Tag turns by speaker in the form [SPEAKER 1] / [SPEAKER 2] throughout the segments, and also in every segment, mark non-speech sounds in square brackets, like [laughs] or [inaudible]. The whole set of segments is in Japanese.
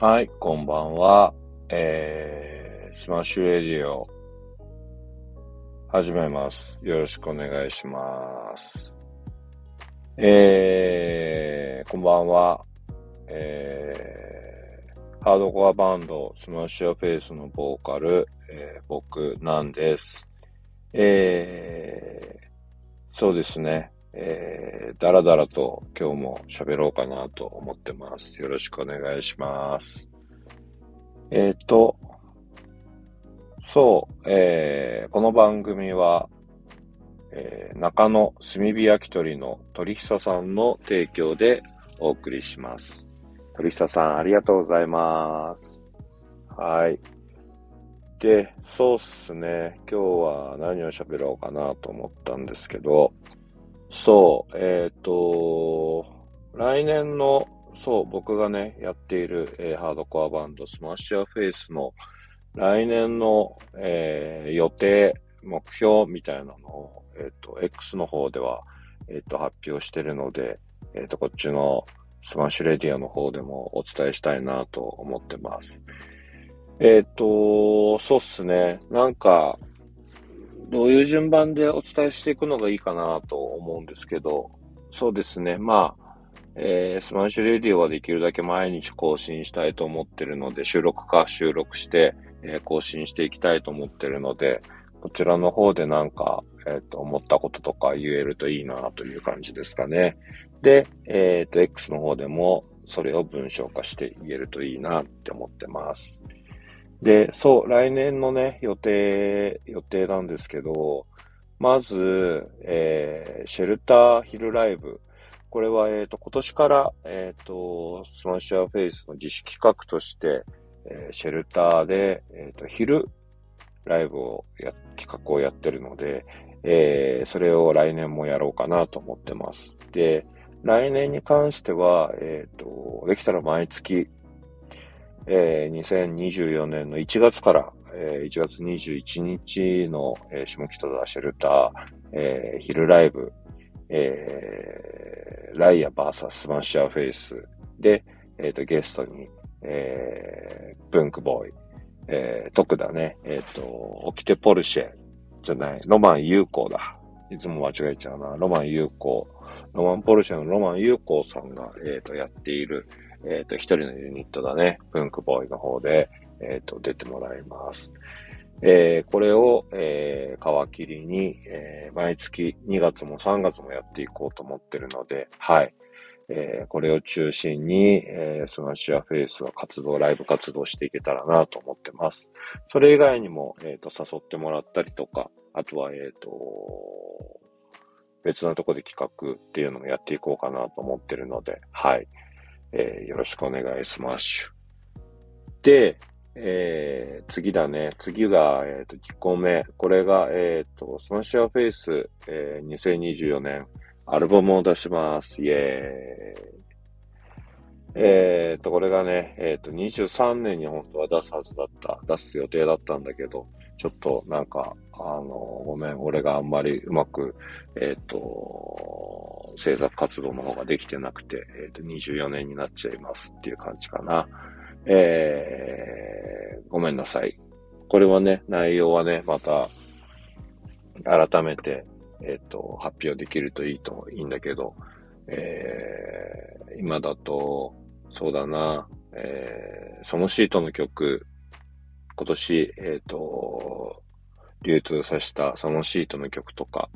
[SPEAKER 1] はい、こんばんは。えー、 SMASH RADIO、始めます。よろしくお願いします。えー、こんばんは。えー、ハードコアバンド、 SMASH YOUR FACE のボーカル、えー、僕ナンです。えー、そうですね。えー、だらだらと今日も喋ろうかなと思ってます。よろしくお願いします。えっ、ー、と、そう、えー、この番組は、えー、中野炭火焼き鳥の鳥久さんの提供でお送りします。鳥久さん、ありがとうございます。はい。で、そうっすね。今日は何を喋ろうかなと思ったんですけど、そう、えっ、ー、と、来年の、そう、僕がね、やっている、えー、ハードコアバンド、 SMASH YOUR FACE の来年の、えー、予定、目標みたいなのを、えっ、と、X の方では、えっ、と、発表してるので、えっ、と、こっちの SMASH RADIO の方でもお伝えしたいなと思ってます。えっ、と、そうっすね。なんか、どういう順番でお伝えしていくのがいいかなと思うんですけど、そうですね。まあ、えー、 SMASH RADIO はできるだけ毎日更新したいと思ってるので、収録か収録して、えー、更新していきたいと思ってるので、こちらの方でなんか、えっ、ー、と、思ったこととか言えるといいなという感じですかね。で、えっ、と、X の方でもそれを文章化して言えるといいなって思ってます。で、そう、来年のね、予定、予定なんですけど、まず、えー、シェルター昼ライブ。これは、えっ、ー、と、今年から、えっ、ー、と、 SMASH YOUR FACE の自主企画として、えー、シェルターで、えっ、と、昼ライブをや、企画をやってるので、えそれを来年もやろうかなと思ってます。で、来年に関しては、えっ、と、できたら毎月えー、2024年の1月から、えー、1月21日の、えー、下北沢シェルター、えー、昼ライブ、えー、ライア VS SMASH YOUR FACE で、えっ、ー、と、ゲストに、えー、プンクボイ、えー、徳田ね、えっ、ー、と、オキテポルシェじゃない、ロマン優光だ。いつも間違えちゃうな。ロマン優光。ロマンポルシェのロマン優光さんが、えっ、ー、と、やっている、えっ、ー、と、一人のユニットだね、プンクボイの方で、えっ、ー、と、出てもらいます。えー、これを、えー、皮切りに、えー、毎月2月も3月もやっていこうと思ってるので、はい。えー、これを中心に、えー、 SMASH YOUR FACE は活動、ライブ活動していけたらなと思ってます。それ以外にも、えっ、ー、と、誘ってもらったりとか、あとは、えっ、と、別のとこで企画っていうのもやっていこうかなと思ってるので、はい。えー、よろしくお願いします。で、えー、次だね。次が、えっ、ー、と、1個目。これが、えっ、ー、と、スマッシュアフェイス、えー、2024年、アルバムを出します。イェーイ。えっ、と、これがね、えっ、と、23年に本当は出すはずだった、出す予定だったんだけど、ちょっとなんか、あの、ごめん、俺があんまりうまく、えっ、と、制作活動の方ができてなくて、えっ、と、24年になっちゃいますっていう感じかな。えー、ごめんなさい。これはね、内容はね、また、改めて、えっ、と、発表できるといいと、いいんだけど、えー、今だと、そうだな、えー、そのシートの曲、今年、えっ、ー、と、流通させたそのシートの曲とか、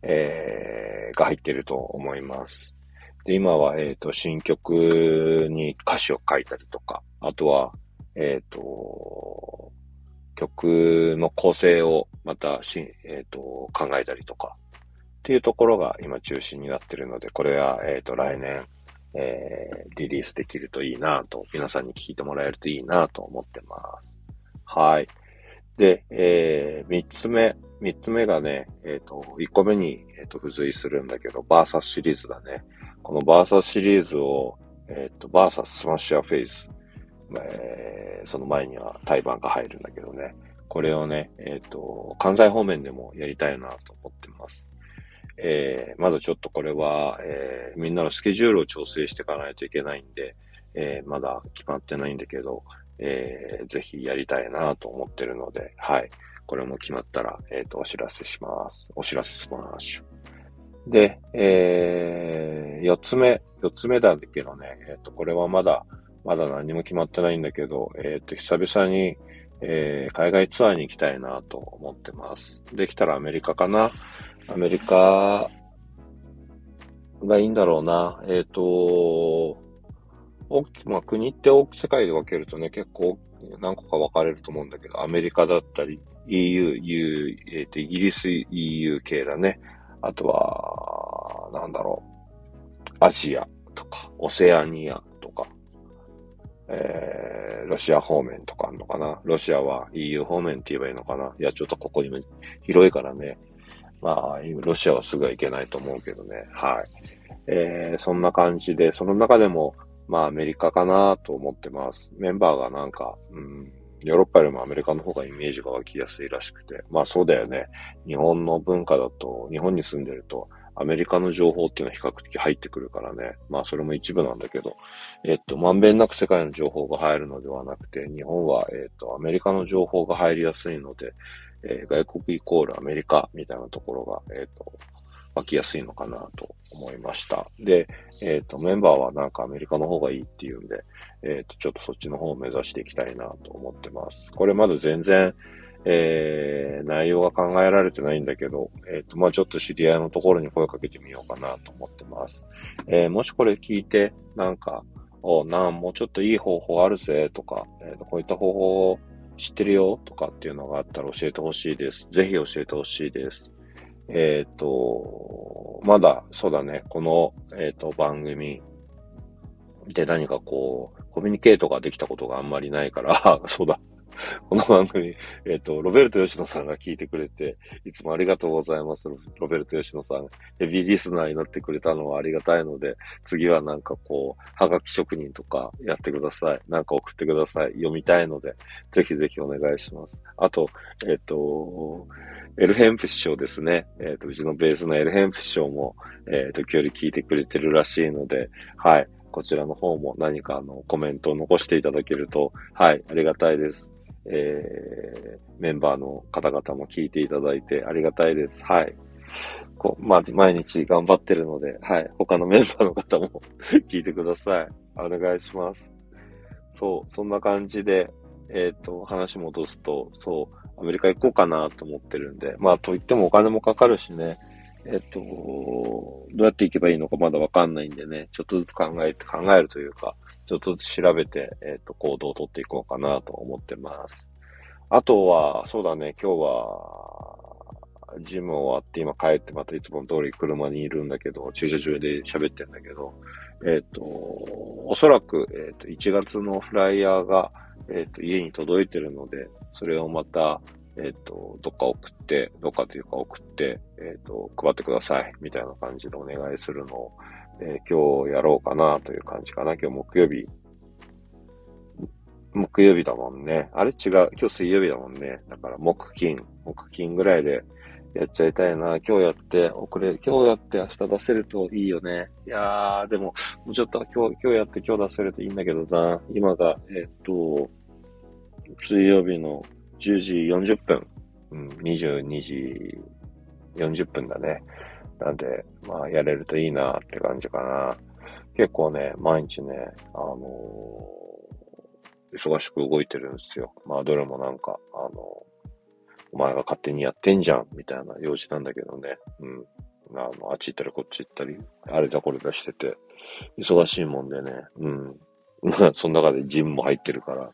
[SPEAKER 1] えー、が入ってると思います。で、今は、えっ、ー、と、新曲に歌詞を書いたりとか、あとは、えっ、ー、と、曲の構成をまたし、えっ、ー、と、考えたりとか、っていうところが今中心になってるので、これは、えっ、と、来年、えリリースできるといいなと、皆さんに聞いてもらえるといいなと思ってます。はい。で、えー、三つ目、三つ目がね、えっ、ー、と、一個目に、えっ、ー、と、付随するんだけど、バーサスシリーズだね。このバーサスシリーズを、えっ、ー、と、バーサススマッシュアフェイス、えー、その前には対バンが入るんだけどね。これをね、えっ、と、関西方面でもやりたいなと思ってます。えー、まずちょっとこれは、えー、みんなのスケジュールを調整していかないといけないんで、えー、まだ決まってないんだけど、えー、ぜひやりたいなと思ってるので、はい。これも決まったら、えっ、ー、と、お知らせします。お知らせします。で、えー、四つ目、四つ目だけどね、えっ、ー、と、これはまだ、まだ何も決まってないんだけど、えっ、ー、と、久々に、えー、海外ツアーに行きたいなと思ってます。できたらアメリカかな？アメリカがいいんだろうな。えっ、と、大きまあ、国って大世界で分けるとね、結構何個か分かれると思うんだけど、アメリカだったり、EU、EU、えっ、ー、と、イギリス EU 系だね。あとは、なんだろう。アジアとか、オセアニアとか、えー、ロシア方面とかあるのかな。ロシアは EU 方面って言えばいいのかな。いや、ちょっとここにも広いからね。まあ、ロシアはすぐはいけないと思うけどね。はい。えー、そんな感じで、その中でも、まあ、アメリカかなと思ってます。メンバーがなんか、うん、ヨーロッパよりもアメリカの方がイメージが湧きやすいらしくて。まあそうだよね。日本の文化だと、日本に住んでると、アメリカの情報っていうのは比較的入ってくるからね。まあそれも一部なんだけど、えっと、まんべんなく世界の情報が入るのではなくて、日本は、えっと、アメリカの情報が入りやすいので、えー、外国イコールアメリカみたいなところが、えっと、湧きやすいのかなと思いました。で、えっ、ー、と、メンバーはなんかアメリカの方がいいっていうんで、えっ、ー、と、ちょっとそっちの方を目指していきたいなと思ってます。これまだ全然、えー、内容が考えられてないんだけど、えっ、ー、と、まあちょっと知り合いのところに声かけてみようかなと思ってます。えー、もしこれ聞いて、なんか、おなん、もうちょっといい方法あるぜとか、えっ、と、こういった方法を知ってるよとかっていうのがあったら教えてほしいです。ぜひ教えてほしいです。えっ、ー、と、まだ、そうだね、この、えっ、ー、と、番組で何かこう、コミュニケートができたことがあんまりないから、[laughs] そうだ、この番組、えっ、ー、と、ロベルト吉野さんが聞いてくれて、いつもありがとうございます。ロベルト吉野さん。ヘビーリスナーになってくれたのはありがたいので、次はなんかこう、はがき職人とかやってください。なんか送ってください。読みたいので、ぜひぜひお願いします。あと、えっ、ー、と、エルヘンプ師匠ですね。えっ、ー、と、うちのベースのエルヘンプ師匠も、えっ、ー、時折聞いてくれてるらしいので、はい。こちらの方も何かあのコメントを残していただけると、はい、ありがたいです。えー、メンバーの方々も聞いていただいてありがたいです。はい。こう、まあ、毎日頑張ってるので、はい。他のメンバーの方も [laughs] 聞いてください。お願いします。そう、そんな感じで、えっ、ー、と、話戻すと、そう、アメリカ行こうかなと思ってるんで、まあ、と言ってもお金もかかるしね、えっと、どうやって行けばいいのかまだわかんないんでね、ちょっとずつ考えて、考えるというか、ちょっとずつ調べて、えっと、行動をとっていこうかなと思ってます。あとは、そうだね、今日は、ジム終わって今帰ってまたいつも通り車にいるんだけど、駐車場で喋ってんだけど、えっ、と、おそらく、えっ、と、1月のフライヤーが、えっ、と、家に届いてるので、それをまた、えっ、と、どっか送って、どっかというか送って、えっ、と、配ってください、みたいな感じでお願いするのを、え今日やろうかなという感じかな。今日木曜日。木曜日だもんね。あれ違う。今日水曜日だもんね。だから木金、木金ぐらいでやっちゃいたいな。今日やって、遅れ、今日やって明日出せるといいよね。いやー、でも、もうちょっと今日、今日やって今日出せるといいんだけどな。今が、えっと、水曜日の10時40分。うん、22時40分だね。なんで、まあ、やれるといいなって感じかな。結構ね、毎日ね、あのー、忙しく動いてるんですよ。まあ、どれもなんか、あのー、お前が勝手にやってんじゃん、みたいな用事なんだけどね。うん。あの、あっち行ったりこっち行ったり、あれだこれだしてて、忙しいもんでね。うん。ま [laughs] あその中でジムも入ってるから、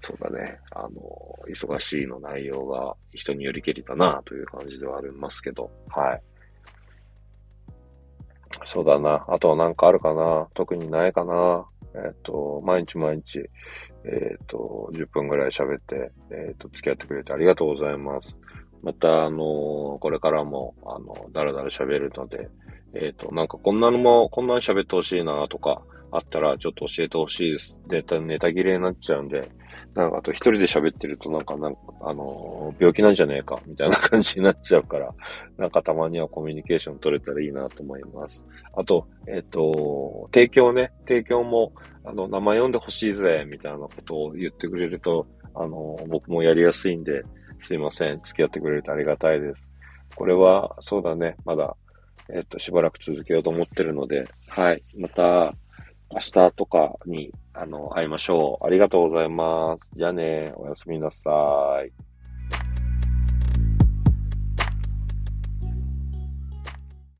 [SPEAKER 1] そうだね。あの、忙しいの内容が人によりけりだなという感じではありますけど、はい。そうだな。あとはなんかあるかな特にないかなえっ、と、毎日毎日、えっ、と、10分ぐらい喋って、えっ、と、付き合ってくれてありがとうございます。また、あのこれからも、あの、だらだら喋るので、えっ、と、なんかこんなのも、こんなに喋ってほしいなとか、あったらちょっと教えてほしいです。ネタ、ネタ切れになっちゃうんで、なんかあと一人で喋ってるとなんか、なんか、あのー、病気なんじゃねえか、みたいな感じになっちゃうから、[laughs] なんかたまにはコミュニケーション取れたらいいなと思います。あと、えっ、ー、と、提供ね、提供も、あの、名前読んでほしいぜ、みたいなことを言ってくれると、あのー、僕もやりやすいんで、すいません。付き合ってくれるとありがたいです。これは、そうだね、まだ、えっ、と、しばらく続けようと思ってるので、はい。また、明日とかに、あの、会いましょう。ありがとうございます。じゃあね、おやすみなさい。